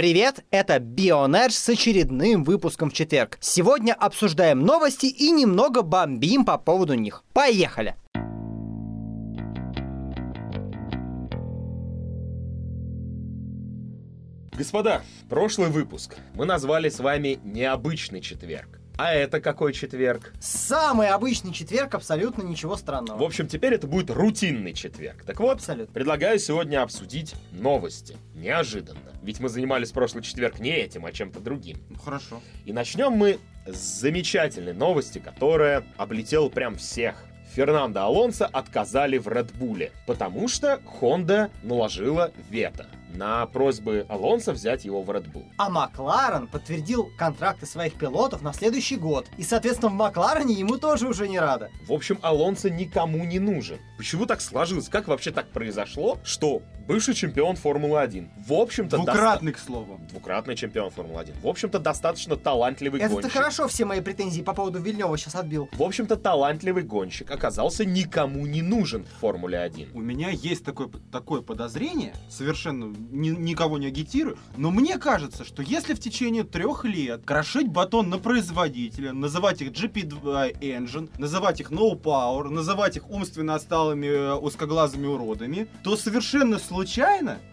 Привет, это Бионерж с очередным выпуском в четверг. Сегодня обсуждаем новости и немного бомбим по поводу них. Поехали! Господа, прошлый выпуск мы назвали с вами «Необычный четверг». А это какой четверг? Самый обычный четверг, абсолютно ничего странного. В общем, теперь это будет рутинный четверг. Так вот, Абсолютно. предлагаю сегодня обсудить новости. Неожиданно. Ведь мы занимались прошлый четверг не этим, а чем-то другим. Ну хорошо. И начнем мы с замечательной новости, которая облетела прям всех. Фернандо Алонсо отказали в Редбуле, потому что Honda наложила вето на просьбы Алонсо взять его в Red Bull. А Макларен подтвердил контракты своих пилотов на следующий год. И, соответственно, в Макларене ему тоже уже не рада. В общем, Алонсо никому не нужен. Почему так сложилось? Как вообще так произошло, что бывший чемпион Формулы-1, в общем-то... Двукратный, к слову. доста- Двукратный чемпион Формулы-1. В общем-то, достаточно талантливый Это гонщик. хорошо все мои претензии по поводу Вильнева сейчас отбил. В общем-то, талантливый гонщик оказался никому не нужен в Формуле-1. У меня есть такое, такое подозрение, совершенно ни- никого не агитирую, но мне кажется, что если в течение трех лет крошить батон на производителя, называть их GP2 Engine, называть их No Power, называть их умственно отсталыми э, узкоглазыми уродами, то совершенно случайно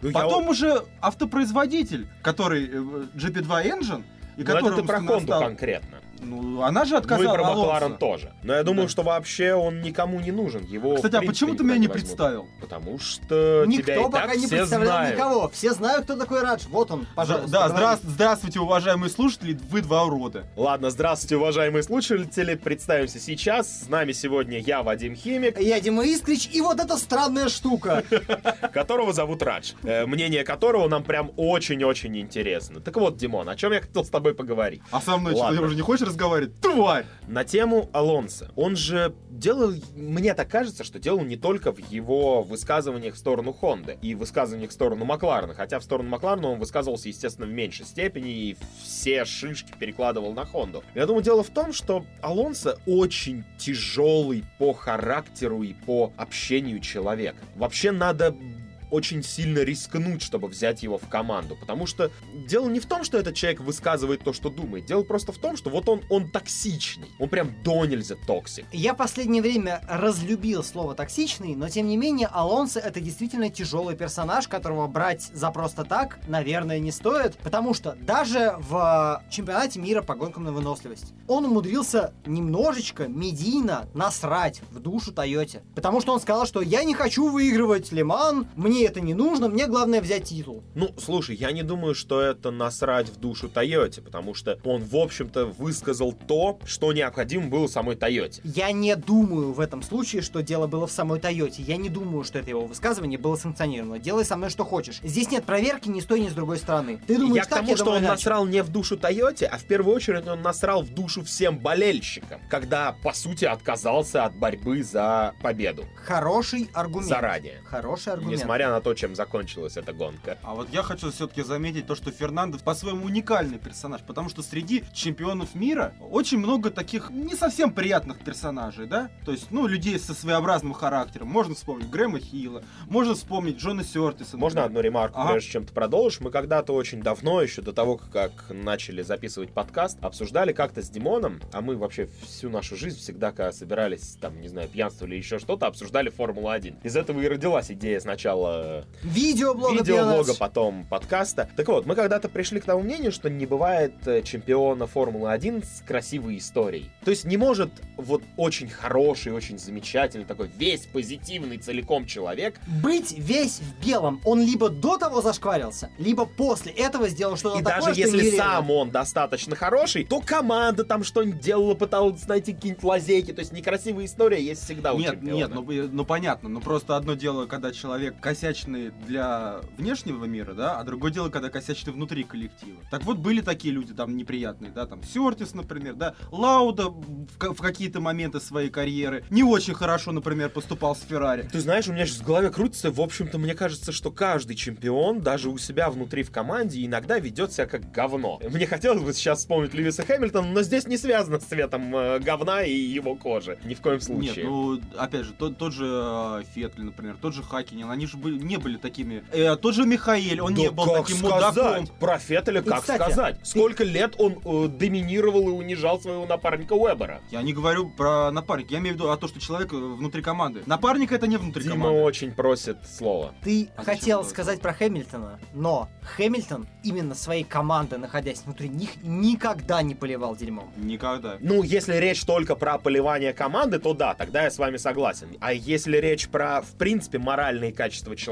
Ну, я потом уже автопроизводитель, который э, GP2 Engine, и Но который это ты про Хонду отстал- конкретно. Ну, она же Ну и отказала про Алонсо. Макларен тоже. Но я думаю, Да. что вообще он никому не нужен. Его, Кстати, а почему ты меня не возьмут. представил? Потому что тебя Никто и пока так не все представлял знают. никого. Все знают, кто такой Радж. Вот он, пожалуйста. да, здра- здравствуйте, уважаемые слушатели, вы два урода. Ладно, здравствуйте, уважаемые слушатели. Представимся сейчас. С нами сегодня я, Вадим Химик, Я Дима Искрич, и вот эта странная штука. которого зовут Радж. Э, Мнение которого нам прям очень-очень интересно. Так вот, Димон, о чем я хотел с тобой поговорить? А со мной что, уже не хочешь разговаривать? Тварь! На тему Алонса. Он же делал, мне так кажется, что делал не только в его высказываниях в сторону Хонды и высказываниях в сторону Макларена, хотя в сторону Макларена он высказывался, естественно, в меньшей степени и все шишки перекладывал на Хонду. Я думаю, дело в том, что Алонсо очень тяжелый по характеру и по общению человек. Вообще надо очень сильно рискнуть, чтобы взять его в команду. Потому что дело не в том, что этот человек высказывает то, что думает. Дело просто в том, что вот он, он токсичный. Он прям донельзя toxic. Я последнее время разлюбил слово «токсичный», но тем не менее Алонсо это действительно тяжелый персонаж, которого брать за просто так, наверное, не стоит, потому что даже в чемпионате мира по гонкам на выносливость он умудрился немножечко медийно насрать в душу Тойоте, потому что он сказал, что я не хочу выигрывать Лиман, мне это не нужно, мне главное взять титул. Ну, слушай, я не думаю, что это насрать в душу Тойоте, потому что он, в общем-то, высказал то, что необходимо было самой Тойоте. Я не думаю в этом случае, что дело было в самой Тойоте. Я не думаю, что это его высказывание было санкционировано. Делай со мной что хочешь. Здесь нет проверки ни с той, ни с другой стороны. Ты думаешь я к так, тому, я что думаю он иначе. насрал не в душу Тойоте, а в первую очередь он насрал в душу всем болельщикам, когда, по сути, отказался от борьбы за победу Хороший аргумент. заранее. Хороший аргумент. Несмотря на то, чем закончилась эта гонка. А вот я хочу все-таки заметить то, что Фернандо по-своему уникальный персонаж, потому что среди чемпионов мира очень много таких не совсем приятных персонажей, да? То есть, ну, людей со своеобразным характером. Можно вспомнить Грэма Хилла, можно вспомнить Джона Сёртиса. Можно одну ремарку, Ага. прежде чем ты продолжишь? Мы когда-то очень давно, еще до того, как начали записывать подкаст, обсуждали как-то с Димоном, а мы вообще всю нашу жизнь всегда, когда собирались, там, не знаю, пьянствовали или еще что-то, обсуждали Формулу-1. Из этого и родилась идея сначала Видеоблога видеоблога, пионерс. потом подкаста. Так вот, мы когда-то пришли к тому мнению, что не бывает э, чемпиона Формулы-1 с красивой историей. То есть не может вот очень хороший, очень замечательный, такой весь позитивный целиком человек Быть весь в белом. Он либо до того зашкварился, либо после этого сделал что-то И такое, даже что если нереально. сам он достаточно хороший, то команда там что-нибудь делала, пыталась найти какие-нибудь лазейки. То есть некрасивая история есть всегда у Нет, чемпиона. нет, ну, э, ну понятно, ну просто одно дело, когда человек косячный для внешнего мира, да, а другое дело, когда косячный внутри коллектива. Так вот, были такие люди там неприятные, да, там Сёртис, например, да, Лауда в, в какие-то моменты своей карьеры не очень хорошо, например, поступал с Феррари. Ты знаешь, у меня сейчас в голове крутится, в общем-то, мне кажется, что каждый чемпион, даже у себя внутри в команде, иногда ведет себя как говно. Мне хотелось бы сейчас вспомнить Льюиса Хэмилтона, но здесь не связано с цветом э, говна и его кожи. Ни в коем Нет, случае. ну, опять же, тот, тот же э, Феттель, например, тот же Хакинин, они же были, не были такими. Э, тот же Михаэль, он Да не был как таким сказать? мудаком. Профет или И, как кстати, сказать? ты- Сколько лет он э, доминировал и унижал своего напарника Уэбера? Я не говорю про напарника, я имею в виду о том, что человек э, внутри команды. Напарник это не внутри Дима команды. очень просит слова. Ты А хотел сказать про Хэмилтона, но Хэмилтон именно своей командой, находясь внутри них, никогда не поливал дерьмом. Никогда. Ну, если речь только про поливание команды, то да, тогда я с вами согласен. А если речь про, в принципе, моральные качества человека,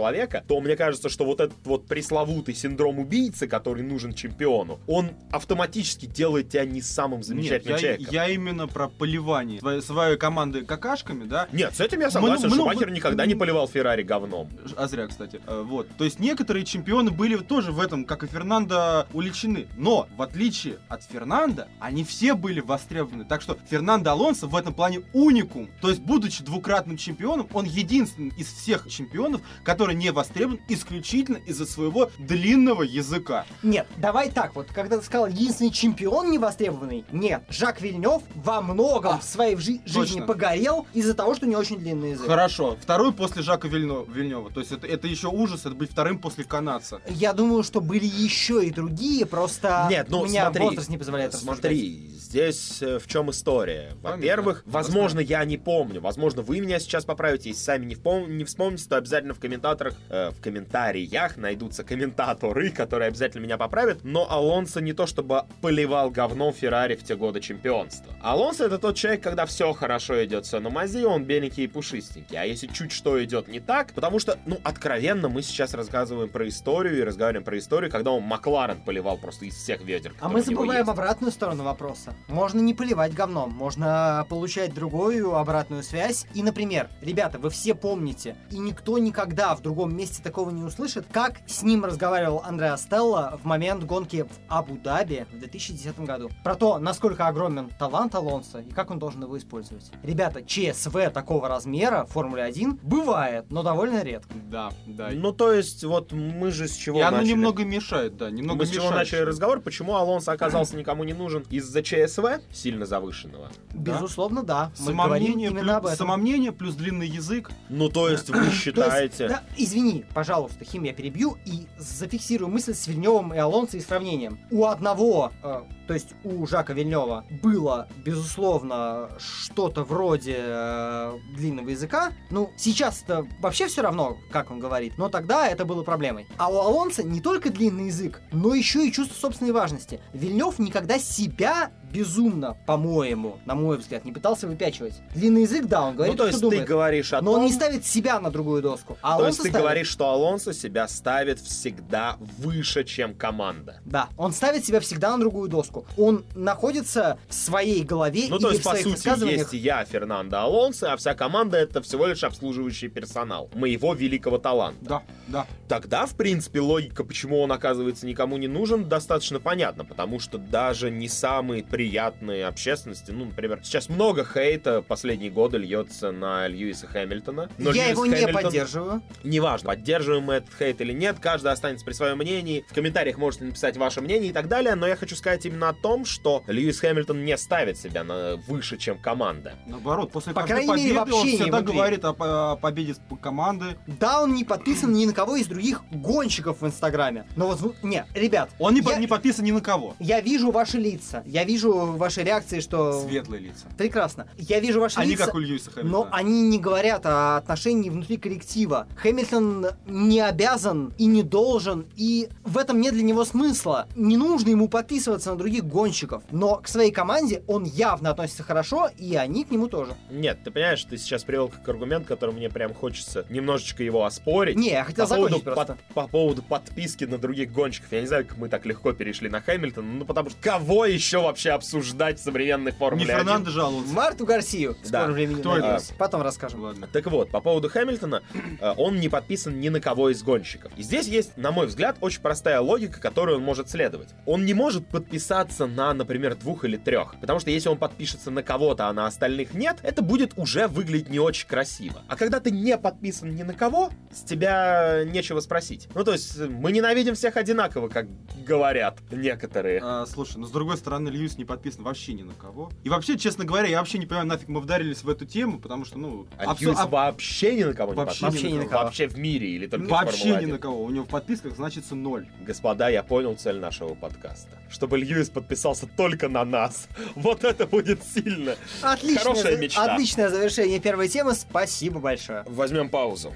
то мне кажется, что вот этот вот пресловутый синдром убийцы, который нужен чемпиону, он автоматически делает тебя не самым Нет, замечательным я, человеком. я именно про поливание своей, своей команды какашками, да. Нет, с этим я согласен, Шумахер никогда не поливал Феррари говном. А зря, кстати. Э, Вот. То есть некоторые чемпионы были тоже в этом, как и Фернандо, уличены. Но, в отличие от Фернанда, они все были востребованы. Так что Фернандо Алонсо в этом плане уникум. То есть, будучи двукратным чемпионом, он единственный из всех чемпионов, который не востребован исключительно из-за своего длинного языка. Нет, давай так вот, когда ты сказал единственный чемпион невостребованный, нет, Жак Вильнев во многом А, в своей жи- жизни точно. погорел из-за того, что не очень длинный язык. Хорошо. Второй после Жака Вильно- Вильнева. То есть, это, это еще ужас, это быть вторым после канадца. Я думаю, что были еще и другие, просто Нет, ну у меня смотри, возраст не позволяет Смотри, здесь э, в чем история. Во-первых, возможно, я не помню. Возможно, вы меня сейчас поправите. Если сами не, впом- не вспомните, то обязательно в комментаторах, э, в комментариях найдутся комментаторы, которые обязательно меня поправят. Но Алонсо не то чтобы поливал говном Феррари в те годы чемпионства. Алонсо это тот человек, когда все хорошо идет, все на мази, он беленький и пушистенький. А если чуть что идет не так, потому что, ну, откровенно, мы сейчас рассказываем про историю и разговариваем про историю, когда он Макларен поливал просто из всех ведер. А мы у него забываем есть. обратную сторону вопроса. Можно не поливать говном, можно получать другую обратную связь. И, например, ребята, вы все помните, и никто никогда в другом месте такого не услышит, как с ним разговаривал Андреа Стелла в момент гонки в Абу-Даби в 2010 году. Про то, насколько огромен талант Алонса и как он должен его использовать. Ребята, ЧСВ такого размера в Формуле 1 бывает, но довольно редко. Да, да. Ну, то есть, вот мы же с чего и оно начали? немного мешает, да, немного мы с чего мешает. начали разговор? Почему Алонсо оказался никому не нужен? Из-за ЧСВ сильно завышенного? Да. Безусловно, да. Мы говорим Самомнение, именно плюс, об этом. самомнение плюс длинный язык. Ну, то есть, вы То есть, считаете... да, извини, пожалуйста, Хим, я перебью и зафиксирую мысль с Вильневым и Алонсо и сравнением. У одного, э, то есть у Жака Вильнева, было, безусловно, что-то вроде э, длинного языка. Ну, сейчас-то вообще все равно, как он говорит, но тогда это было проблемой. А у Алонсо не только длинный язык, но еще и чувство собственной важности. Вильнев никогда себя безумно, по-моему, на мой взгляд, не пытался выпячивать. Длинный язык, да, он говорит, ну, то есть, что ты думает. говоришь о Но том... он не ставит себя на другую доску. А То Алонсо есть, ты ставит. говоришь, что Алонсо себя ставит всегда выше, чем команда. Да, он ставит себя всегда на другую доску. Он находится в своей голове Ну, или то есть, в по своих сути, высказываниях. есть я, Фернандо Алонсо, а вся команда это всего лишь обслуживающий персонал моего великого таланта. Да, да. Тогда, в принципе, логика, почему он оказывается никому не нужен, достаточно понятна, потому что даже не самые приятные общественности, ну, например, сейчас много хейта последние годы льется на Льюиса Хэмилтона. но Я Льюис его не Хэмилтон- поддерживаю. Неважно, поддерживаем мы этот хейт или нет, каждый останется при своем мнении. В комментариях можете написать ваше мнение и так далее, но я хочу сказать именно о том, что Льюис Хэмилтон не ставит себя на выше, чем команда. Наоборот, после По каждой крайней мере, в победы он всегда внутри. говорит о, о победе команды. Да, он не подписан ни на кого из других гонщиков в Инстаграме. Но вот, не, ребят, Он не, по- Я- не подписан ни на кого. я вижу ваши лица, я вижу ваши реакции, что... Светлые лица. Прекрасно. Я вижу ваши Они лица. как у Льюиса Хэмилтона. Но они не говорят о отношении внутри коллектива. Хэмилтон не обязан и не должен, и в этом нет для него смысла. Не нужно ему подписываться на других гонщиков. Но к своей команде он явно относится хорошо, и они к нему тоже. Нет, ты понимаешь, ты сейчас привел как аргумент, который мне прям хочется немножечко его оспорить. Не, я хотел по поводу, закончить просто. под- по поводу подписки на других гонщиков. Я не знаю, как мы так легко перешли на Хэмилтона, ну потому что кого еще вообще обсуждать в современной Не Формуле 1? Фернандо жаловался. Марту Гарсию в Да. скором времени. Кто это? надеюсь. Потом расскажем. Ладно. Так вот, по поводу Хэмилтона, э, он не подписан ни на кого из гонщиков. И здесь есть, на мой взгляд, очень простая логика, которую он может следовать. Он не может подписаться на, например, двух или трех. Потому что если он подпишется на кого-то, а на остальных нет, это будет уже выглядеть не очень красиво. А когда ты не подписан ни на кого, с тебя нечего спросить. Ну, то есть, мы ненавидим всех одинаково, как говорят некоторые. А, слушай, но с другой стороны, Льюис не подписан вообще ни на кого. И вообще, честно говоря, я вообще не понимаю, нафиг мы вдарились в эту тему, потому что, ну... А абсо- Льюис аб- вообще ни на кого не Вообще подписан? ни на кого. Вообще в мире или только Вообще ни 1? на кого. У него в подписках значится ноль. Господа, я понял цель нашего подкаста. Чтобы Льюис подписался только на нас. Вот это будет сильно. Отличное, Хорошая мечта. отличное завершение первой темы. Спасибо большое. Возьмем паузу.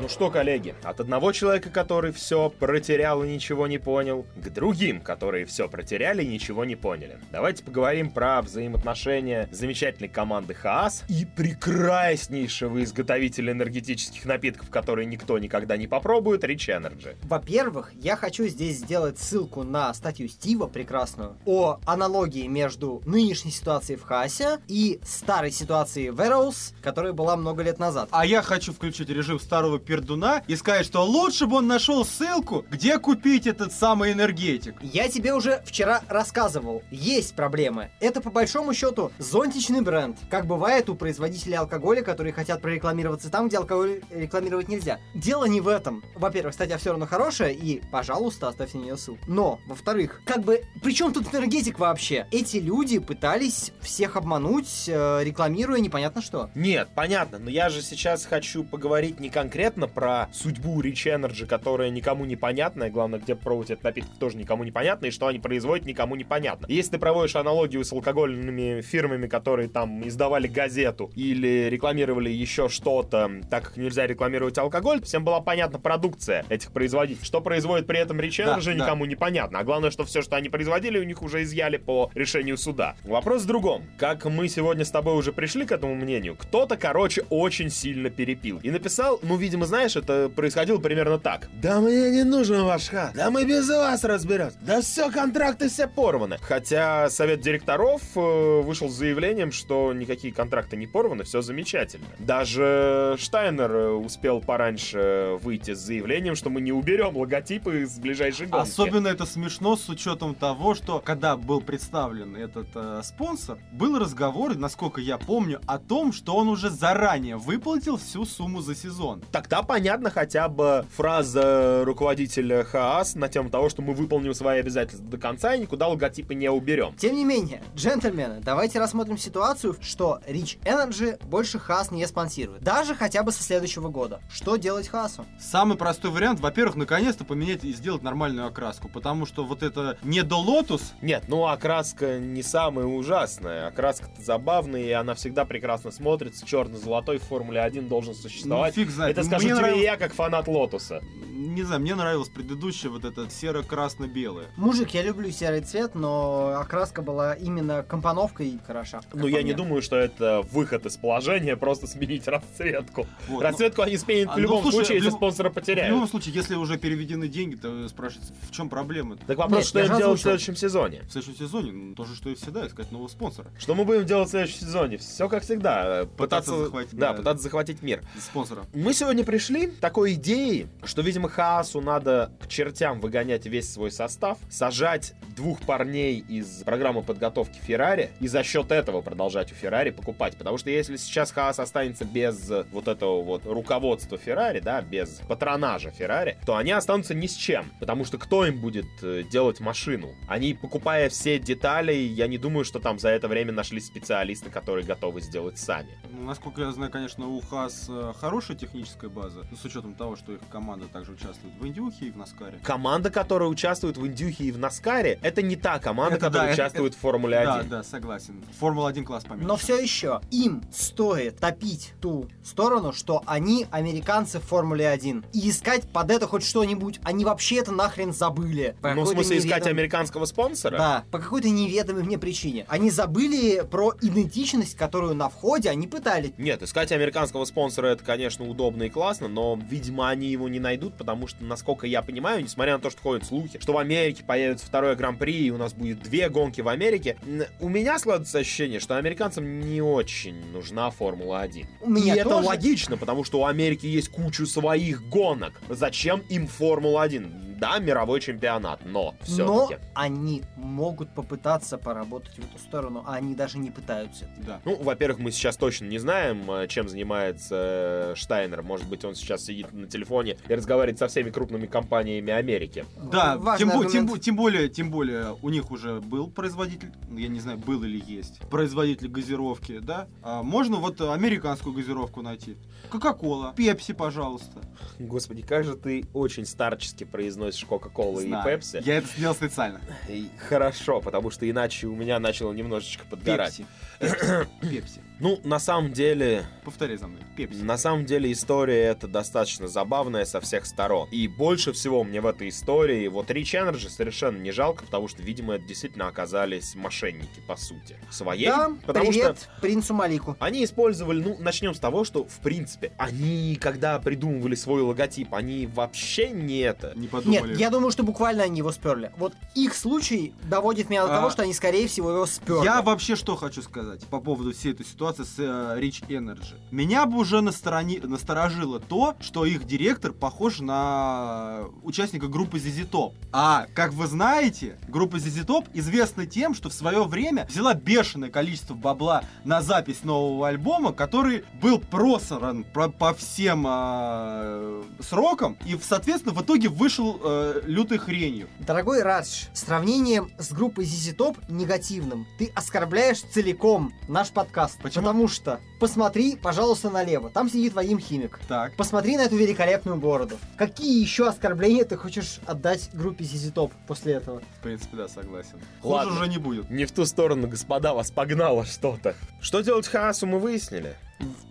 Ну что, коллеги, от одного человека, который все протерял и ничего не понял, к другим, которые все протеряли и ничего не поняли. Давайте поговорим про взаимоотношения замечательной команды Хаас и прекраснейшего изготовителя энергетических напитков, которые никто никогда не попробует, Rich Energy. Во-первых, я хочу здесь сделать ссылку на статью Стива прекрасную о аналогии между нынешней ситуацией в Хаасе и старой ситуацией в Arrows, которая была много лет назад. А я хочу включить режим старого пердуна и сказать, что лучше бы он нашел ссылку, где купить этот самый энергетик. Я тебе уже вчера рассказывал, есть проблемы. Это по большому счету зонтичный бренд, как бывает у производителей алкоголя, которые хотят прорекламироваться там, где алкоголь рекламировать нельзя. Дело не в этом. Во-первых, статья все равно хорошая, и, пожалуйста, оставьте на нее ссылку. Но, во-вторых, как бы, при чем тут энергетик вообще? Эти люди пытались всех обмануть, э, рекламируя непонятно что. Нет, понятно, но я же сейчас хочу поговорить не конкретно про судьбу Rich Energy, которая никому не понятна, и главное, где пробовать этот напиток тоже никому не понятно, и что они производят никому не понятно. Если ты проводишь аналогию с алкогольными фирмами, которые там издавали газету или рекламировали еще что-то, так как нельзя рекламировать алкоголь, всем была понятна продукция этих производителей. Что производит при этом Rich Да, Energy, да. никому не понятно. А главное, что все, что они производили, у них уже изъяли по решению суда. Вопрос в другом. Как мы сегодня с тобой уже пришли к этому мнению, кто-то, короче, очень сильно перепил. И написал, ну, видимо, знаешь, это происходило примерно так. Да мне не нужен ваш хат. Да мы без вас разберемся. Да все, контракты все порваны. Хотя совет директоров э, вышел с заявлением, что никакие контракты не порваны, все замечательно. Даже Штайнер э, успел пораньше выйти с заявлением, что мы не уберем логотипы из ближайшей гонки. Особенно это смешно с учетом того, что когда был представлен этот э, спонсор, был разговор, насколько я помню, о том, что он уже заранее выплатил всю сумму за сезон. Тогда понятно хотя бы фраза руководителя Хаас на тему того, что мы выполним свои обязательства до конца и никуда логотипы не уберем. Тем не менее, джентльмены, давайте рассмотрим ситуацию, что Rich Energy больше Хас не спонсирует. Даже хотя бы со следующего года. Что делать Хасу? Самый простой вариант, во-первых, наконец-то поменять и сделать нормальную окраску, потому что вот это недо-Лотус, Нет, ну окраска не самая ужасная. Окраска-то забавная, и она всегда прекрасно смотрится. Черно-золотой в Формуле 1 должен ну существовать. фиг знает. Это скажу Мне тебе нравилось- я, как фанат Лотуса. Не знаю, мне нравилось предыдущее вот это серо-красно-белое. Мужик, я люблю серый цвет, но окраска была именно компоновкой хороша. Ну, я не думаю, что это выход из положения, просто сменить расцветку. Вот, ну, Расцветку они сменят а, в ну, любом слушай, случае, в если спонсора В потеряют. любом случае, если уже переведены деньги, то спрашивается, в чем проблема? Так вопрос, Нет, что я им делать в следующем сезоне? В следующем сезоне ну, то же, что и всегда, искать нового спонсора. Что мы будем делать в следующем сезоне? Все как всегда. Пытаться, Пытаться захватить, да, да. пытаться захватить мир. Спонсора. Мы сегодня пришли к такой идеи, что, видимо, Хаасу надо к чертям выгонять весь свой состав, сажать двух парней из программы подготовки Феррари и за счет этого продолжать у Феррари покупать. Потому что если сейчас Хаас останется без вот этого вот руководства Феррари, да, без патронажа Феррари, то они останутся ни с чем. Потому что кто им будет э, делать машину? Они, покупая все детали, я не думаю, что там за это время нашлись специалисты, которые готовы сделать сами. Ну, насколько я знаю, конечно, у ХАС э, хорошая техническая база, ну, с учетом того, что их команда также участвует в Индюхе и в Наскаре. Команда, которая участвует в Индюхе и в Наскаре, это не та команда, Это которая да, это- участвует в Формуле Да, 1. да, согласен. Формула-1 класс поменьше. Но все еще им стоит топить ту сторону, что они американцы в Формуле 1. И искать под это хоть что-нибудь. Они вообще это нахрен забыли. По Ну, в смысле, искать неведом- американского спонсора? Да, по какой-то неведомой мне причине. Они забыли про идентичность, которую на входе они пытались. Нет, искать американского спонсора это, конечно, удобно и классно, классно, но, видимо, они его не найдут, потому что, насколько я понимаю, несмотря на то, что ходят слухи, что в Америке появится второе гран-при, и у нас будет две гонки в Америке, у меня складывается ощущение, что американцам не очень нужна Формула-1. У меня и это тоже. логично, потому что у Америки есть кучу своих гонок. Зачем им Формула-1? Да, мировой чемпионат, но Но все-таки. они могут попытаться поработать в эту сторону, а они даже не пытаются. Да. Ну, во-первых, мы сейчас точно не знаем, э, чем занимается э, Штайнер. Может быть, он сейчас сидит на телефоне и разговаривает со всеми крупными компаниями Америки. Да, Важный тем, тем бо- тем более, тем более, у них уже был производитель, я не знаю, был или есть, производитель газировки, да? А можно вот американскую газировку найти. Кока-кола, Пепси, пожалуйста. Господи, как же ты очень старчески произносишь Кока-Колу и. Пепси. Я это сделал специально. И Хорошо, потому что иначе у меня начало немножечко подгорать. Пепси. Пепси. Ну, на самом деле, Повторяй за мной. Пепси. На самом деле история эта достаточно забавная со всех сторон. И больше всего мне в этой истории вот Rich Energy совершенно не жалко, потому что, видимо, это действительно оказались мошенники, по сути, своей. Да, потому привет что принцу Малику. они использовали, ну, начнем с того, что, в принципе, они, когда придумывали свой логотип, они вообще не это. Не подумали. Нет, я думаю, что буквально они его сперли. Вот их случай доводит меня до А, того, что они, скорее всего, его сперли. Я вообще что хочу сказать по поводу всей этой ситуации с э, Rich Energy. Меня бы уже насторoni- насторожило то, что их директор похож на участника группы ZZ Top. А, как вы знаете, группа ZZ Top известна тем, что в свое время взяла бешеное количество бабла на запись нового альбома, который был просран по, по всем э, срокам, и, соответственно, в итоге вышел э, лютой хренью. Дорогой Радж, сравнением с группой ZZ Top негативным ты оскорбляешь целиком наш подкаст. Почему? Потому что посмотри, пожалуйста, налево. Там сидит Вадим Химик. Так. Посмотри на эту великолепную бороду. Какие еще оскорбления ты хочешь отдать группе ZZ Top после этого? В принципе, да, согласен. Ладно. Хуже уже не будет. Не в ту сторону, господа, вас погнало что-то. Что делать Хаасу мы выяснили.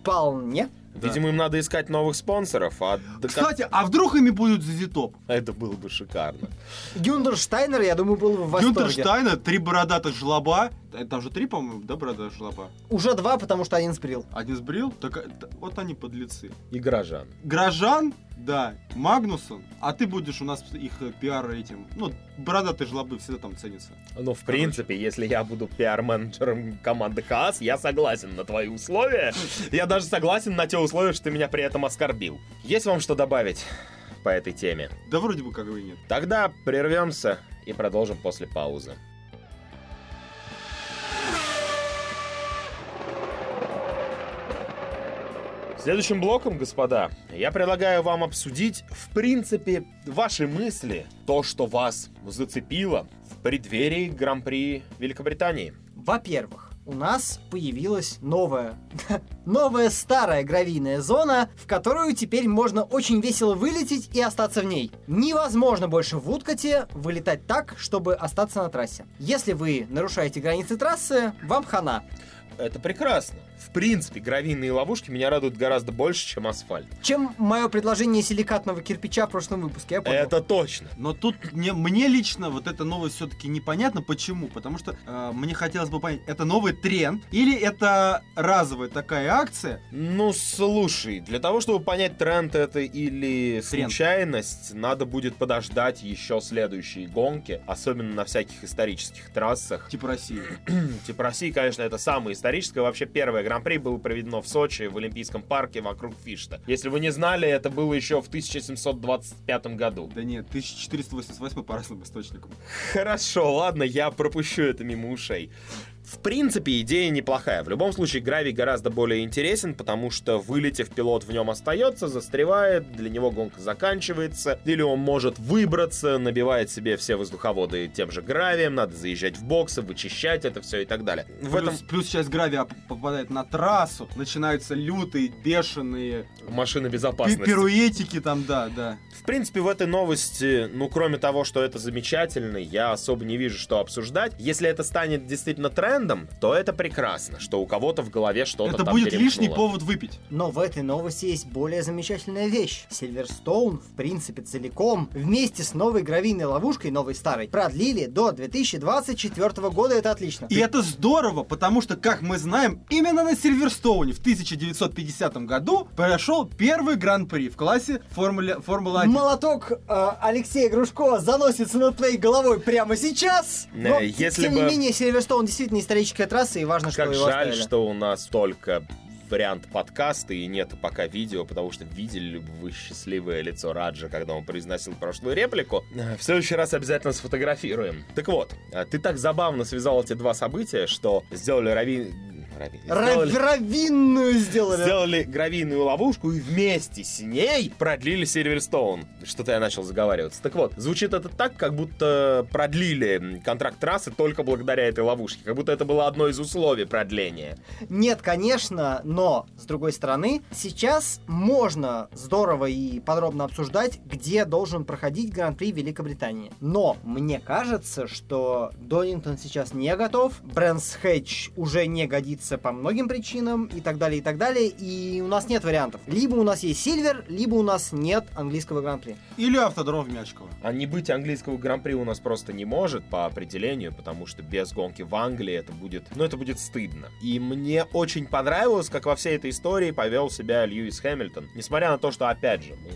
Вполне. Да. Видимо, им надо искать новых спонсоров, а Кстати, а вдруг ими будет ZZ это было бы шикарно. Гюндер Штайнер, я думаю, был бы в восторге. Гюнтерштайна, три бородатых жлоба. Там же три, по-моему, да, бородатых жлоба? Уже два, потому что один сбрил. Один сбрил, так э, вот они подлецы. И горожан. Грожан, да, Магнусон, а ты будешь у нас их э, пиар этим. Ну, бородатые жлобы всегда там ценятся. Ну, в принципе, если я буду пиар-менеджером команды Хаас, я согласен на твои условия. Я даже согласен на те условия, что ты меня при этом оскорбил. Есть вам что добавить по этой теме? Да вроде бы как бы и нет. Тогда прервемся и продолжим после паузы. Следующим блоком, господа, я предлагаю вам обсудить, в принципе, ваши мысли, то, что вас зацепило в преддверии Гран-при Великобритании. Во-первых, у нас появилась новая, новая старая гравийная зона, в которую теперь можно очень весело вылететь и остаться в ней. Невозможно больше в Уткоте вылетать так, чтобы остаться на трассе. Если вы нарушаете границы трассы, вам хана. Это прекрасно. В принципе, гравийные ловушки меня радуют гораздо больше, чем асфальт. Чем мое предложение силикатного кирпича в прошлом выпуске, я понял. Это точно. Но тут мне, мне лично вот эта новость все-таки непонятно. Почему? Потому что э, мне хотелось бы понять, это новый тренд или это разовая такая акция? Ну, слушай, для того, чтобы понять, тренд это или Тренд. случайность, надо будет подождать еще следующие гонки, особенно на всяких исторических трассах. Типа России. Типа России, конечно, это самое историческое. Вообще, первое гран-при было проведено в Сочи, в Олимпийском парке вокруг Фишта. Если вы не знали, это было еще в 1725 году. Да нет, 1488 по разным источникам. Хорошо, ладно, я пропущу это мимо ушей. В принципе, идея неплохая. В любом случае, гравий гораздо более интересен, потому что, вылетев, пилот в нем остается, застревает, для него гонка заканчивается, или он может выбраться, набивает себе все воздуховоды тем же гравием, надо заезжать в боксы, вычищать это все и так далее. В плюс, этом плюс часть гравия попадает на трассу, начинаются лютые, бешеные машина пи- безопасности. пируэтики там, да, да. В принципе, в этой новости, ну, кроме того, что это замечательно, я особо не вижу, что обсуждать. Если это станет действительно трендом, брендом, то это прекрасно, что у кого-то в голове что-то Это там будет перемкнуло. лишний повод выпить. Но в этой новости есть более замечательная вещь. Silverstone, в принципе, целиком, вместе с новой гравийной ловушкой, новой старой, продлили до 2024 года. Это отлично. И это здорово, потому что, как мы знаем, именно на Сильверстоуне в 1950 году прошел первый гран-при в классе Формуле, Формула-1. Молоток э, Алексея Грушкова заносится над твоей головой прямо сейчас. Не, Но, если тем бы- не менее, Сильверстоун действительно историческая трасса, и важно, что Как его жаль, оставили. что у нас только вариант подкаста и нет пока видео, потому что видели бы вы счастливое лицо Раджа, когда он произносил прошлую реплику. В следующий раз обязательно сфотографируем. Так вот, а, ты так забавно связал эти два события, что сделали Рави... Рави- Ра- сделали- Равинную сделали. Сделали гравийную ловушку и вместе с ней продлили Сильверстоун. Что-то я начал заговариваться. Так вот, звучит это так, как будто продлили контракт трассы только благодаря этой ловушке. Как будто это было одно из условий продления. Нет, конечно, но, с другой стороны, сейчас можно здорово и подробно обсуждать, где должен проходить Гран-при Великобритании. Но мне кажется, что Донингтон сейчас не готов, Брэнс Хэтч уже не годится по многим причинам и так далее, и так далее, и у нас нет вариантов. Либо у нас есть Сильвер, либо у нас нет английского Гран-при. Или автодром в Мячково. А не быть английского гран-при у нас просто не может по определению, потому что без гонки в Англии это будет, ну это будет стыдно. И мне очень понравилось, как во всей этой истории повел себя Льюис Хэмилтон. Несмотря на то, что, опять же, мы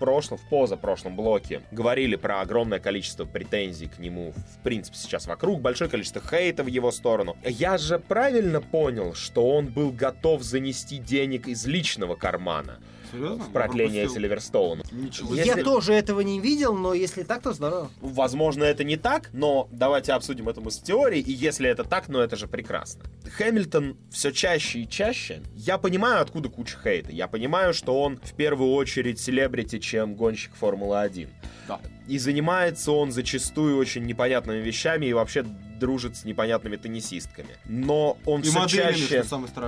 прошлом, в позапрошлом блоке говорили про огромное количество претензий к нему, в принципе, сейчас вокруг, большое количество хейта в его сторону. Я же правильно понял, что он был готов занести денег из личного кармана Серьезно? в продление Я пропустил. Сильверстоуна. Ничего Если- Я тоже этого не видел, но если так, то здорово. Возможно, это не так, но давайте обсудим эту мысль в теории, и если это так, ну это же прекрасно. Хэмилтон все чаще и чаще. Я понимаю, откуда куча хейта. Я понимаю, что он в первую очередь селебрити, чем гонщик Формулы-1. Да. И занимается он зачастую очень непонятными вещами и вообще дружит с непонятными теннисистками. Но он И все моделями, чаще...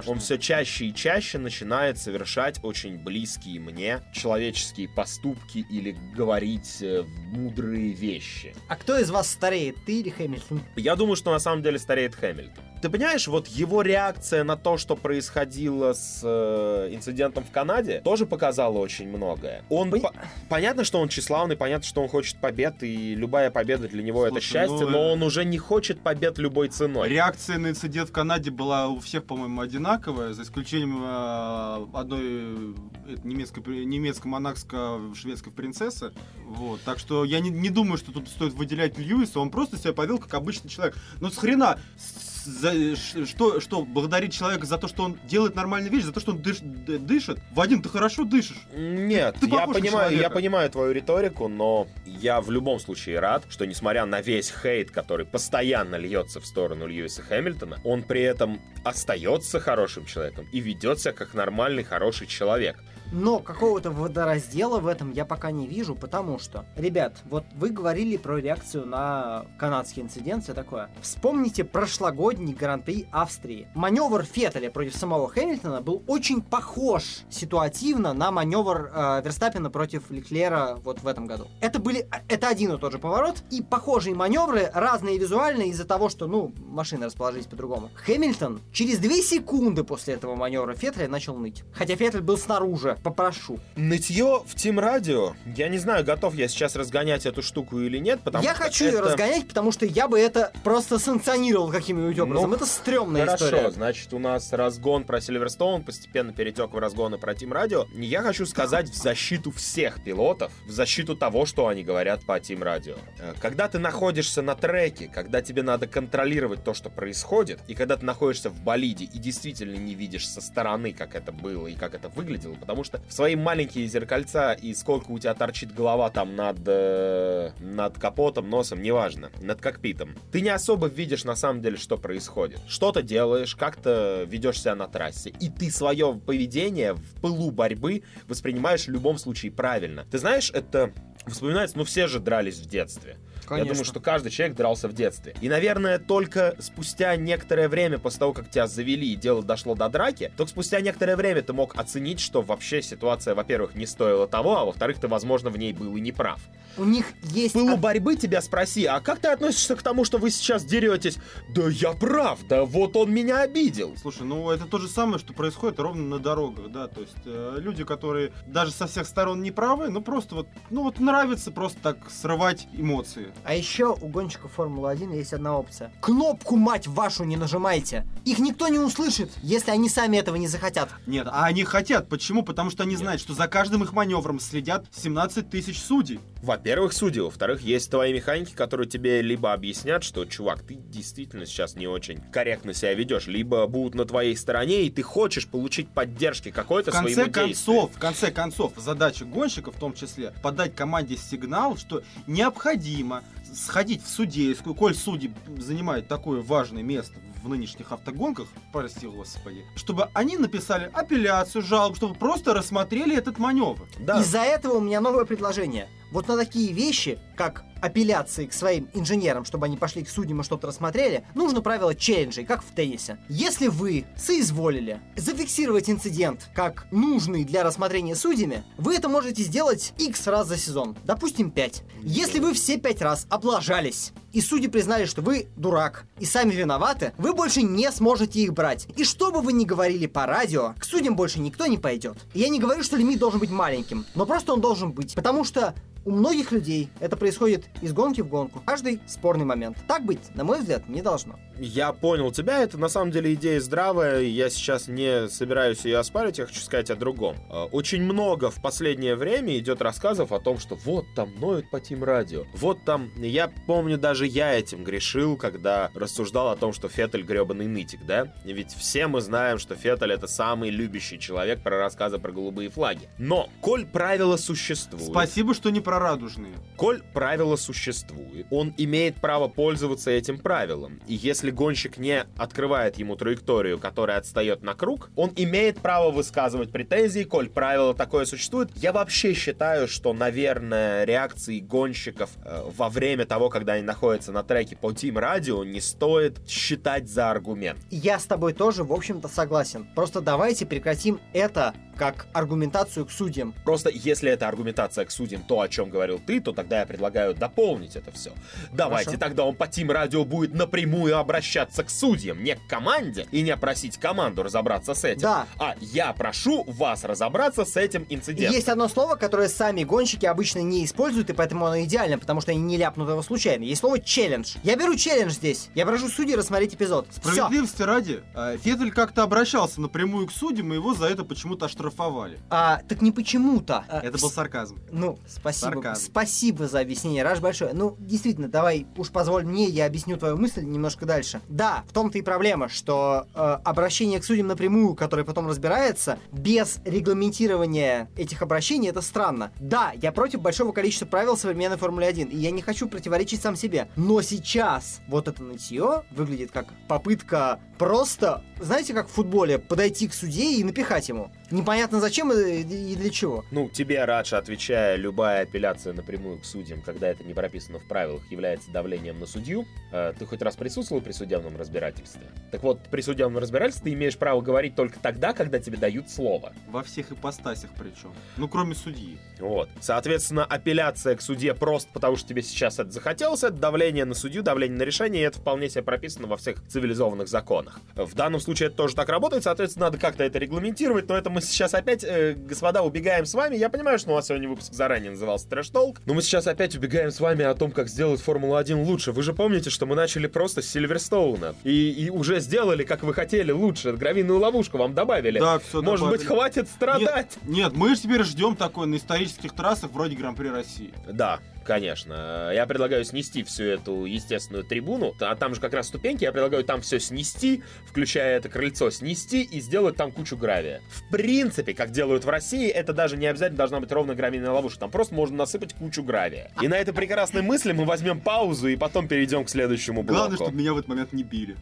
Он все чаще и чаще начинает совершать очень близкие мне человеческие поступки или говорить э, мудрые вещи. А кто из вас стареет, ты или Хэмилтон? Я думаю, что на самом деле стареет Хэмилтон. Ты понимаешь, вот его реакция на то, что происходило с э, инцидентом в Канаде, тоже показала очень многое. Он Пон- по- понятно, что он тщеславный, понятно, что он хочет побед, и любая победа для него это Слушай, счастье, ну, но э, он уже не хочет побед любой ценой. Реакция на инцидент в Канаде была у всех, по-моему, одинаковая, за исключением э, одной э, немецкой, немецко-монахско-шведской принцессы. Вот. Так что я не, не думаю, что тут стоит выделять Льюиса, он просто себя повел как обычный человек. Ну с хрена, с- за- что, что, благодарить человека за то, что он делает нормальные вещи, за то, что он дыш- дышит? Вадим, ты хорошо дышишь. Нет, Ты я понимаю, я понимаю твою риторику, но я в любом случае рад, что несмотря на весь хейт, который постоянно льется в сторону Льюиса Хэмилтона, он при этом остается хорошим человеком и ведет себя как нормальный, хороший человек. Но какого-то водораздела в этом я пока не вижу, потому что, ребят, вот вы говорили про реакцию на канадский инцидент, все такое. Вспомните прошлогодний Гран-при Австрии. Маневр Феттеля против самого Хэмилтона был очень похож ситуативно на маневр э, Верстаппина против Леклера вот в этом году. Это были, это один и тот же поворот, и похожие маневры, разные визуально из-за того, что, ну, машины расположились по-другому. Хэмилтон через две секунды после этого маневра Феттеля начал ныть. Хотя Феттель был снаружи, попрошу. Нытье в Тим Радио, я не знаю, готов я сейчас разгонять эту штуку или нет, потому я что хочу ее это... разгонять, потому что я бы это просто санкционировал каким-нибудь образом. Ну, это стрёмная Хорошо, история. значит, у нас разгон про Сильверстоун постепенно перетек в разгоны про Тим Радио. Я хочу сказать в защиту всех пилотов, в защиту того, что они говорят по Тим Радио. Э, Когда ты находишься на треке, когда тебе надо контролировать то, что происходит, и когда ты находишься в болиде и действительно не видишь со стороны, как это было и как это выглядело, потому что в свои маленькие зеркальца и сколько у тебя торчит голова там над, э, над капотом, носом, неважно, над кокпитом, ты не особо видишь на самом деле, что происходит. Что-то делаешь, как-то ведешь себя на трассе, и ты свое поведение в пылу борьбы воспринимаешь в любом случае правильно. Ты знаешь, это вспоминается, ну все же дрались в детстве. Я думаю, что каждый человек дрался в детстве. И, наверное, только спустя некоторое время после того, как тебя завели и дело дошло до драки, только спустя некоторое время ты мог оценить, что вообще ситуация, во-первых, не стоила того, а во-вторых, ты, возможно, в ней был и не прав. У них есть... Пылу борьбы тебя спроси, а как ты относишься к тому, что вы сейчас деретесь? Да я прав, да вот он меня обидел. Слушай, ну это то же самое, что происходит ровно на дорогах, да, то есть э, люди, которые даже со всех сторон не правы, ну просто вот, ну вот нравится просто так срывать эмоции. А еще у гонщиков Формулы-1 есть одна опция. Кнопку, мать вашу, не нажимайте. Их никто не услышит, если они сами этого не захотят. Нет, а они хотят. Почему? Потому что они знают, что за каждым их маневром следят 17 тысяч судей. Во-первых, судьи, во-вторых, есть твои механики, которые тебе либо объяснят, что, чувак, ты действительно сейчас не очень корректно себя ведешь, либо будут на твоей стороне, и ты хочешь получить поддержки какой-то В конце своему действию. концов, в конце концов, задача гонщика в том числе подать команде сигнал, что необходимо сходить в судейскую, коль судьи занимают такое важное место в нынешних автогонках, прости господи, чтобы они написали апелляцию, жалобу, чтобы просто рассмотрели этот маневр. Да. Из-за этого у меня новое предложение. Вот на такие вещи, как апелляции к своим инженерам, чтобы они пошли к судьям и что-то рассмотрели, нужно правило челленджей, как в теннисе. Если вы соизволили зафиксировать инцидент как нужный для рассмотрения судьями, вы это можете сделать x раз за сезон, допустим 5. Если вы все 5 раз облажались, и судьи признали, что вы дурак и сами виноваты, вы больше не сможете их брать. И что бы вы ни говорили по радио, к судьям больше никто не пойдет. Я не говорю, что лимит должен быть маленьким, но просто он должен быть. Потому что у многих людей это происходит из гонки в гонку. Каждый спорный момент. Так быть, на мой взгляд, не должно. Я понял тебя, это на самом деле идея здравая, я сейчас не собираюсь ее оспаривать, я хочу сказать о другом. Э, Очень много в последнее время идет рассказов о том, что вот там ноют по Тим Радио, вот там, я помню, даже я этим грешил, когда рассуждал о том, что Феттель гребаный нытик, да? Ведь все мы знаем, что Феттель это самый любящий человек про рассказы про голубые флаги. Но, коль правила существуют... Спасибо, что не про радужные. Коль правило существует, он имеет право пользоваться этим правилом. И если гонщик не открывает ему траекторию, которая отстает на круг, он имеет право высказывать претензии, коль правило такое существует. Я вообще считаю, что, наверное, реакции гонщиков э, во время того, когда они находятся на треке по Team Radio, не стоит считать за аргумент. Я с тобой тоже, в общем-то, согласен. Просто давайте прекратим это как аргументацию к судьям. Просто если это аргументация к судьям, то, о чем говорил ты, то тогда я предлагаю дополнить это все. Давайте Хорошо. тогда он по Тим Радио будет напрямую обращаться к судьям, не к команде, и не просить команду разобраться с этим. Да. А я прошу вас разобраться с этим инцидентом. Есть одно слово, которое сами гонщики обычно не используют, и поэтому оно идеально, потому что они не ляпнут его случайно. Есть слово челлендж. Я беру челлендж здесь. Я прошу судей рассмотреть эпизод. Все. Справедливости ради, э, Феттель как-то обращался напрямую к судьям, и его за это почему-то оштрафовали. А, так не почему-то. А, Это был сарказм. Ну, спасибо. Сарказм. Спасибо за объяснение, Раш, большое. Ну, действительно, давай уж позволь мне, я объясню твою мысль немножко дальше. Да, в том-то и проблема, что э, обращение к судьям напрямую, которое потом разбирается, без регламентирования этих обращений, это странно. Да, я против большого количества правил современной Формулы 1, и я не хочу противоречить сам себе. Но сейчас вот это нытье выглядит как попытка просто, знаете, как в футболе, подойти к судье и напихать ему. Непонятно зачем и и для чего. Ну, тебе, Радша, отвечая, любая апелляция напрямую к судьям, когда это не прописано в правилах, является давлением на судью. Э, Ты хоть раз присутствовал при судебном разбирательстве? Так вот, при судебном разбирательстве ты имеешь право говорить только тогда, когда тебе дают слово. Во всех ипостасях причем. Ну, кроме судьи. Вот. Соответственно, апелляция к суде просто потому, что тебе сейчас это захотелось, это давление на судью, давление на решение, и это вполне себе прописано во всех цивилизованных законах. В данном случае это тоже так работает, соответственно, надо как-то это регламентировать, но это мы сейчас опять, э, господа, убегаем с вами. Я понимаю, что у нас сегодня выпуск заранее назывался Трэш Толк, но мы сейчас опять убегаем с вами о том, как сделать Формулу-1 лучше. Вы же помните, что мы начали просто с Сильверстоуна, и, и уже сделали, как вы хотели, лучше. Гравийную ловушку вам добавили. Да, все Может быть, хватит страдать? Нет, нет, мы же теперь ждем такое на исторических трассах вроде Гран-при России. Да, конечно. Я предлагаю снести всю эту естественную трибуну. А там же как раз ступеньки. Я предлагаю там все снести, включая это крыльцо, снести и сделать там кучу гравия. В принципе, как делают в России, это даже не обязательно должна быть ровно гравийная ловушка. Там просто можно насыпать кучу гравия. И на этой прекрасной мысли мы возьмем паузу и потом перейдем к следующему блоку. Главное, чтобы меня в этот момент не били.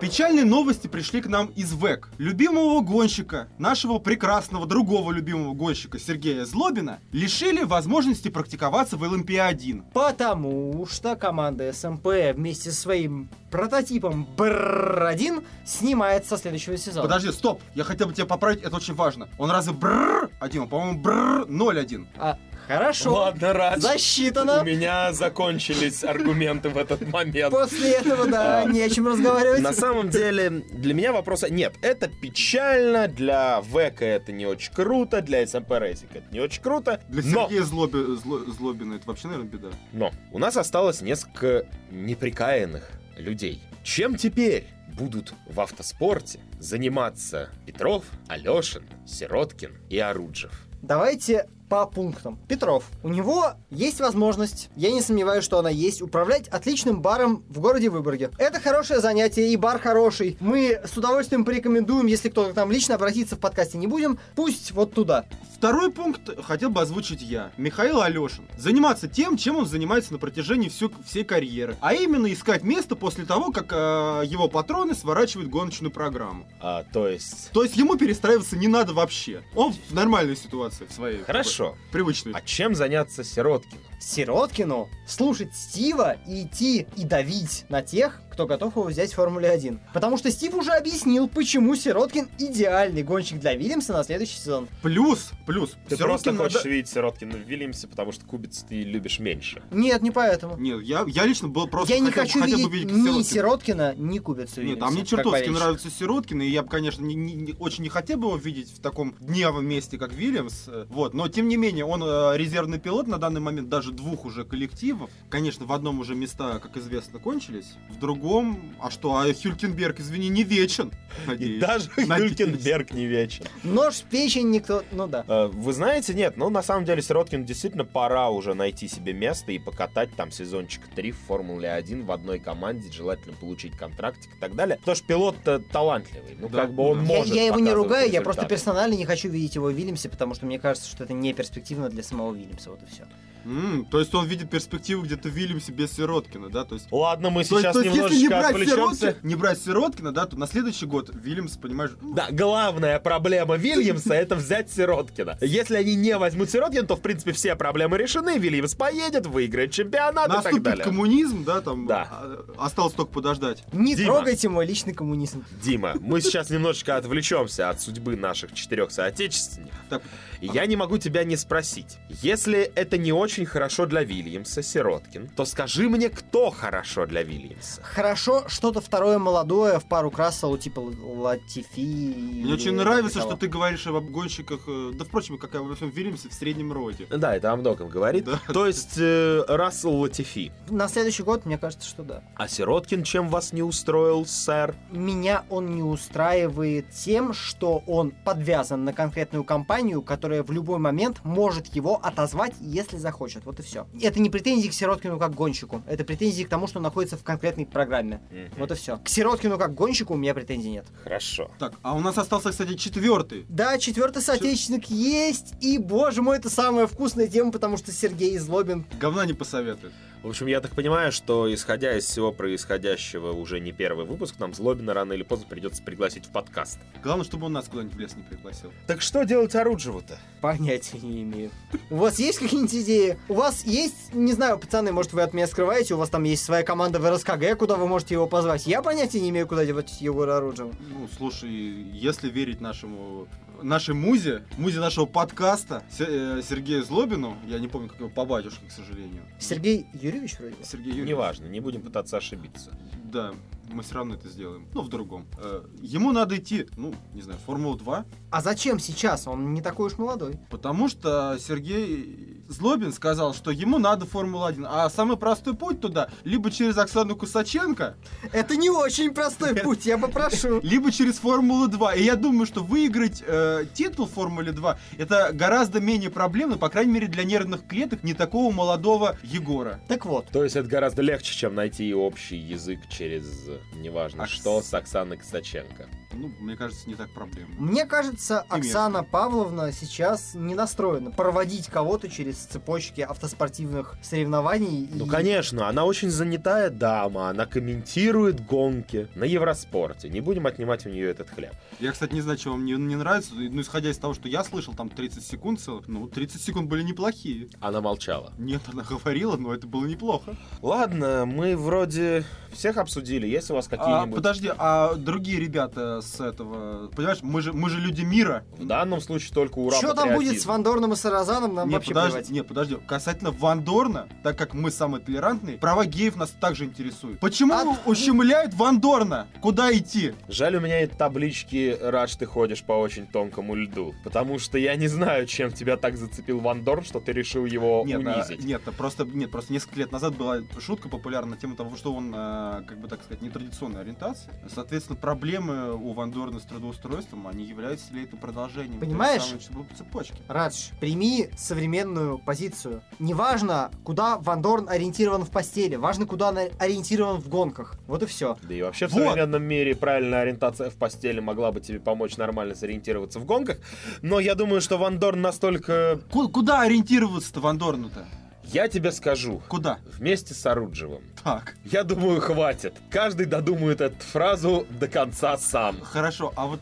Печальные новости пришли к нам из ВЭК. Любимого гонщика, нашего прекрасного другого любимого гонщика Сергея Злобина, лишили возможности практиковаться в ЛМП-1. Потому что команда СМП вместе со своим прототипом Бр-1 снимается со следующего сезона. Подожди, стоп, я хотел бы тебя поправить, это очень важно. Он разве Бр один, он, по-моему, Бр 01. А, хорошо. Ладно, Радж. Засчитано. У меня закончились аргументы в этот момент. После этого, да, не о чем разговаривать. На самом деле, для меня вопроса нет. Это печально, для ВК это не очень круто, для СМП Racing это не очень круто. Для но, Сергея Злоби- Зло- Злобина это вообще, наверное, беда. но у нас осталось несколько неприкаянных людей. Чем теперь будут в автоспорте заниматься Петров, Алешин, Сироткин и Оруджев? Давайте по пунктам. Петров. У него есть возможность, я не сомневаюсь, что она есть, управлять отличным баром в городе Выборге. Это хорошее занятие, и бар хороший. Мы с удовольствием порекомендуем, если кто-то к нам лично обратиться в подкасте не будем, пусть вот туда. Второй пункт хотел бы озвучить я, Михаил Алешин. Заниматься тем, чем он занимается на протяжении всю, всей карьеры. А именно искать место после того, как э, его патроны сворачивают гоночную программу. А, то есть... То есть ему перестраиваться не надо вообще. Он в нормальной ситуации, в своей. Хорошо. Такой, Привычной. А чем заняться Сироткину? Сироткину слушать Стива и идти и давить на тех, кто готов его взять в Формуле 1. Потому что Стив уже объяснил, почему Сироткин идеальный гонщик для Вильямса на следующий сезон. Плюс, плюс. Ты Сироткин просто надо- хочешь видеть Сироткина в Вильямсе, потому что кубец ты любишь меньше. Нет, не поэтому. Нет, я, я лично был просто... я не хотел- хочу хотел бы видеть видеть ни Сироткина. Сироткина, ни Кубицу Нет, а мне чертовски нравится Сироткин, и я бы, конечно, не- не- не- очень не хотел бы его видеть в таком гневом месте, как Вильямс. Вот, но тем не менее, он э, резервный пилот на данный момент даже двух уже коллективов. Конечно, в одном уже места, как известно, кончились, в другом, а что, а Хюлькенберг, извини, не вечен. И Надеюсь. даже Надеюсь. Гюлькенберг не вечен. Нож в печень никто... Ну да. Э, Вы знаете, нет, ну на самом деле Сироткин действительно пора уже найти себе место и покатать там сезончик 3 в Формуле 1 в одной команде, желательно получить контрактик и так далее. Потому что пилот-то талантливый, ну Да, как бы он да. Я, может я его не ругаю, я просто результаты. персонально не хочу видеть его в Вильямсе, потому что мне кажется, что это не перспективно для самого Вильямса, вот и все. М, то есть он видит перспективу где-то в Вильямсе без Сироткина, да? То есть Ладно, мы сейчас то есть, если не немножечко брать, отвлечемся. Сироткина, не брать Сироткина, да, то на следующий год Вильямс, понимаешь, ну, Да, главная проблема Вильямса это взять Сироткина. Если они не возьмут Сироткина, то в принципе все проблемы решены. Вильямс поедет, выиграет чемпионат и так наступит далее. коммунизм, да, там Да. а, осталось только подождать. Не Дима. трогайте мой личный коммунизм. Дима, мы сейчас немножечко отвлечемся от судьбы наших четырех соотечественников. Так, Я не могу тебя не спросить. Если это не очень хорошо для Вильямса, Сироткин, то скажи мне, кто хорошо для Вильямса? Хорошо, что-то второе молодое в пару Красселу, типа Латифи. Мне очень нравится, что ты говоришь об обгонщиках, э, да, впрочем, как и обо всем Вильямсе в среднем роде. Да, это о многом говорит. Да. То есть э, Рассел Латифи. На следующий год, мне кажется, что да. А Сироткин чем вас не устроил, сэр? Меня он не устраивает тем, что он подвязан на конкретную компанию, которая в любой момент может его отозвать, если захочет. Вот и все. Это не претензии к Сироткину как гонщику. Это претензии к тому, что он находится в конкретной программе. Вот и все. К Сироткину как гонщику у меня претензий нет. Хорошо. Так, а у нас остался, кстати, четвертый. Да, четвертый соотечественник есть, и, боже мой, это самая вкусная тема, потому что Сергей Злобин. Говна не посоветует. В общем, я так понимаю, что исходя из всего происходящего уже не первый выпуск, нам Злобина рано или поздно придется пригласить в подкаст. Главное, чтобы он нас куда-нибудь в лес не пригласил. Так что делать Оруджеву-то? Понятия не имею. У вас есть какие-нибудь идеи? У вас есть, не знаю, пацаны, может, вы от меня скрываете, у вас там есть своя команда в РСКГ, куда вы можете его позвать. Я понятия не имею, куда девать Егора Оружева. Ну, слушай, если верить нашему нашей музе, музе нашего подкаста, э, Сергею Злобину, я не помню, как его по батюшке, к сожалению. Сергей Юрьевич вроде. Сергей Юрьевич. Неважно, не будем пытаться ошибиться. Да, мы все равно это сделаем. Ну, в другом. Э, Ему надо идти, ну, не знаю, в Формулу-2, А зачем сейчас? Он не такой уж молодой. потому что Сергей Злобин сказал, что ему надо Формула-1. А самый простой путь туда, либо через Оксану Кусаченко, Это не очень простой путь, я попрошу. либо через Формулу-2. И я думаю, что выиграть э, титул в Формуле 2 это гораздо менее проблемно, по крайней мере, для нервных клеток не такого молодого Егора. Так вот, То есть это гораздо легче, чем найти общий язык через, э, неважно Окс- что, с Оксаной Ксаченко. Ну, мне кажется, не так проблемно. Мне кажется, И Оксана Павловна сейчас не настроена проводить кого-то через цепочки автоспортивных соревнований. Ну, и- конечно, она очень занятая дама, она комментирует гонки на Евроспорте. Не будем отнимать у нее этот хлеб. Я, кстати, не знаю, что вам не, не нравится, ну, исходя из того, что я слышал, там 30 секунд целых, ну, 30 секунд были неплохие. Она молчала. Нет, она говорила, но это было неплохо. Ладно, мы вроде всех обсудили. Есть у вас А, какие-нибудь... подожди, а другие ребята с этого, понимаешь, мы же, мы же люди мира. В данном случае только ура Что там будет с. Вандорном и Саразаном, нам Не, вообще подожди, плевать. не, подожди. Касательно Вандорна, так как мы самые толерантные, права геев нас также интересуют. Почему А- ущемляют Вандорна? Куда идти? Жаль, у меня нет таблички «Рад, что ты ходишь по очень тонкому льду». Потому что я не знаю, чем тебя так зацепил Ван Дорн, что ты решил его Нет, а, унизить. нет, а просто, нет, просто несколько лет назад была шутка популярна на тему того, что он, а, как бы так сказать, нетрадиционной ориентации. Соответственно, проблемы у Вандорна с трудоустройством, они являются ли это продолжением Понимаешь? самой цеп- цепочки. Радж, прими современную позицию. Неважно, куда Вандорн ориентирован в постели, важно, куда он ориентирован в гонках. Вот и все. Да и вообще в Вот. современном мире правильная ориентация в постели могла бы тебе помочь нормально сориентироваться в гонках. Но я думаю, что Ван Дорн настолько... Ку- куда ориентироваться-то Вандорну-то? Я тебе скажу. Куда? Вместе с Оруджевым. Так, Я думаю, хватит. Каждый додумает эту фразу до конца сам. хорошо, а вот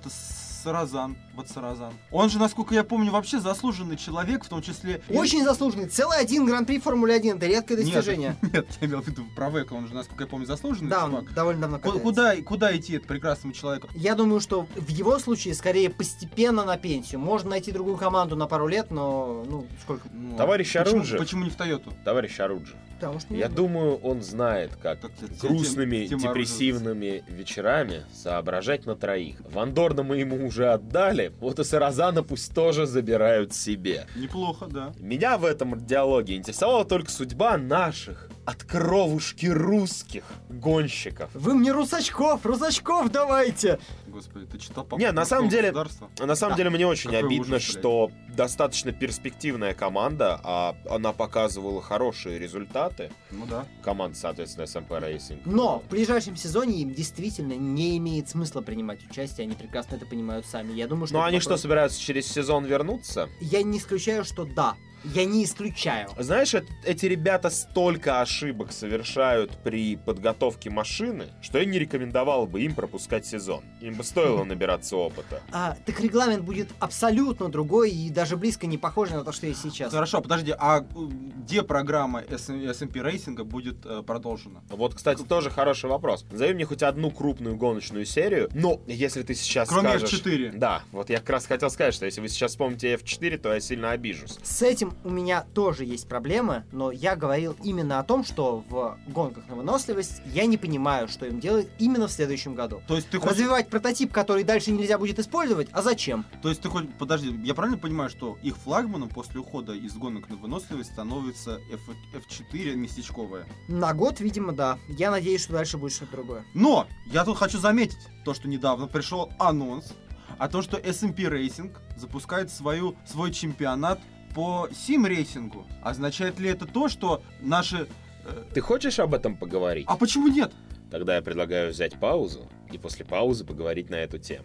Саразан, вот Саразан. Он же, насколько я помню, вообще заслуженный человек, в том числе... Очень заслуженный. Целый один гран-при Формулы 1. Это редкое Нет, достижение. Нет, я имел в виду про Века, он же, насколько я помню, заслуженный Да, чувак. он довольно давно катается. Куда, куда идти это прекрасному человеку? Я думаю, что в его случае скорее постепенно на пенсию. Можно найти другую команду на пару лет, но ну сколько? Ну, Товарищ почему, Оруджев. Почему не в Тойоту? Товарищ Оруджев. Потому что Я думаю, он знает, как Как грустными, тема- тема депрессивными вечерами соображать на троих. Вандорна мы ему уже отдали, вот и Саразана пусть тоже забирают себе. Неплохо, да. Меня в этом диалоге интересовала только судьба наших от кровушки русских гонщиков. Вы мне русачков, русачков давайте! Господи, ты читал по Не, на самом деле-? На самом Да. деле мне очень Какой обидно, ужас, блядь. что достаточно перспективная команда, а она показывала хорошие результаты. Ну да. Команда, соответственно, SMP Racing. Но в ближайшем сезоне им действительно не имеет смысла принимать участие, они прекрасно это понимают сами. Я думаю, что... Ну это они что, вопрос- собираются через сезон вернуться? Я не исключаю, что да. Я не исключаю. Знаешь, эт- эти ребята столько ошибок совершают при подготовке машины, что я не рекомендовал бы им пропускать сезон. Им бы стоило набираться опыта. А, так регламент будет абсолютно другой и даже близко не похож на то, что есть сейчас. Хорошо, подожди, а э, где программа SMP рейсинга будет э, продолжена? Вот, кстати, тоже хороший вопрос. Назови мне хоть одну крупную гоночную серию. Ну, если ты сейчас Кроме скажешь... F4. Да, вот я как раз хотел сказать, что если вы сейчас вспомните F4, то я сильно обижусь. С этим у меня тоже есть проблемы, но я говорил именно о том, что в гонках на выносливость я не понимаю, что им делать именно в следующем году. То есть ты хочешь... Развивать прототип, который дальше нельзя будет использовать, а зачем? То есть ты хоть... Подожди, я правильно понимаю, что их флагманом после ухода из гонок на выносливость становится F... F4 местечковая? На год, видимо, да. Я надеюсь, что дальше будет что-то другое. Но я тут хочу заметить то, что недавно пришел анонс о том, что SMP Racing запускает свою, свой чемпионат по сим-рейсингу. Означает ли это то, что наши... э, Ты хочешь об этом поговорить? А почему нет? Тогда я предлагаю взять паузу и после паузы поговорить на эту тему.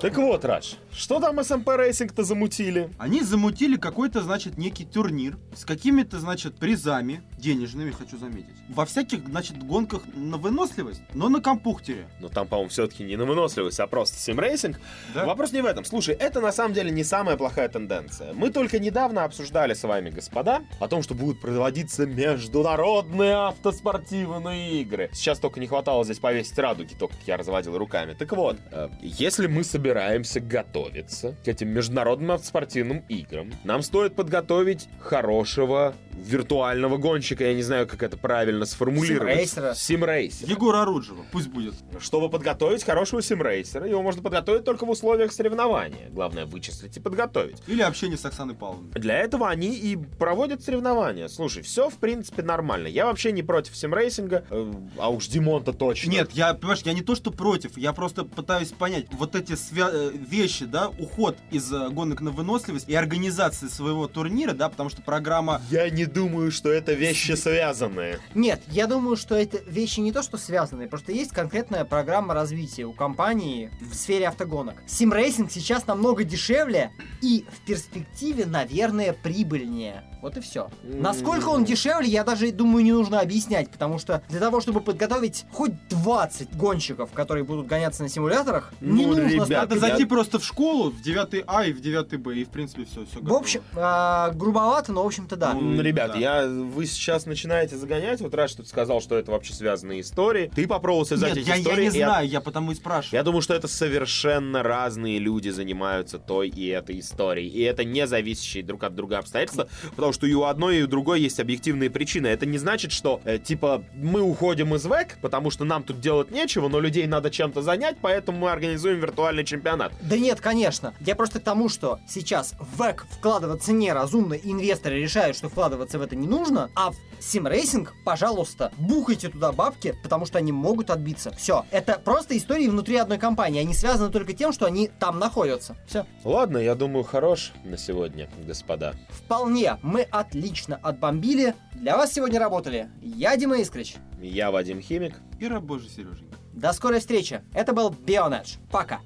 Так вот, Раш, что там SMP Racing-то замутили? Они замутили какой-то, значит, некий турнир с какими-то, значит, призами, денежными, хочу заметить. Во всяких, значит, гонках на выносливость, но на компухтере. Ну там, по-моему, все-таки не на выносливость, а просто симрейсинг. Да? Вопрос не в этом. Слушай, это на самом деле не самая плохая тенденция. Мы только недавно обсуждали с вами, господа, о том, что будут проводиться международные автоспортивные игры. Сейчас только не хватало здесь повесить радуги, только я разводил руками. Так вот, э, если мы собираемся готовиться к этим международным автоспортивным играм, нам стоит подготовить хорошего виртуального гонщика, я не знаю, как это правильно сформулировать. Симрейсера. Симрейсера. Егора Оруджева, пусть будет. Чтобы подготовить хорошего симрейсера, его можно подготовить только в условиях соревнования. Главное вычислить и подготовить. Или общение с Оксаной Павловной. Для этого они и проводят соревнования. Слушай, все в принципе нормально. Я вообще не против симрейсинга, э, а уж Димон-то точно. Нет, я, понимаешь, я не то, что против, я просто пытаюсь понять, вот эти свя- э, вещи, да, уход из э, гонок на выносливость и организации своего турнира, да, потому что программа... Я не думаю, что это вещи связанные. Нет, я думаю, что это вещи не то, что связаны, просто есть конкретная программа развития у компании в сфере автогонок. Симрейсинг сейчас намного дешевле и в перспективе, наверное, прибыльнее. Вот и все. Насколько он дешевле, я даже думаю, не нужно объяснять, потому что для того, чтобы подготовить хоть 20 гонщиков, которые будут гоняться на симуляторах, не Ну, нужно ребят, столько Надо я- зайти просто в школу, в 9 А и в 9 Б, и в принципе все, все В общем, а, грубовато, но в общем-то да. Ну, Ребят, да. я, вы сейчас начинаете загонять, вот раз что ты сказал, что это вообще связанные истории. Ты попробовал связать Нет, эти я, я истории. не и я- знаю, я потому и спрашиваю. Я думаю, что это совершенно разные люди занимаются той и этой историей. И это не зависящие друг от друга обстоятельства, потому что и у одной, и у другой есть объективные причины. Это не значит, что, э, типа, мы уходим из ВЭК, потому что нам тут делать нечего, но людей надо чем-то занять, поэтому мы организуем виртуальный чемпионат. Да нет, конечно. Я просто к тому, что сейчас в WEC вкладываться неразумно, инвесторы решают, что вкладываться в это не нужно, а в симрейсинг, пожалуйста, бухайте туда бабки, потому что они могут отбиться. Все. Это просто истории внутри одной компании. Они связаны только тем, что они там находятся. Все. Ладно, я думаю, хорош на сегодня, господа. Вполне. Мы отлично отбомбили. Для вас сегодня работали я, Дима Искрич. Я Вадим Химик. И раб божий, Сереженька. До скорой встречи. Это был Бионедж. Пока.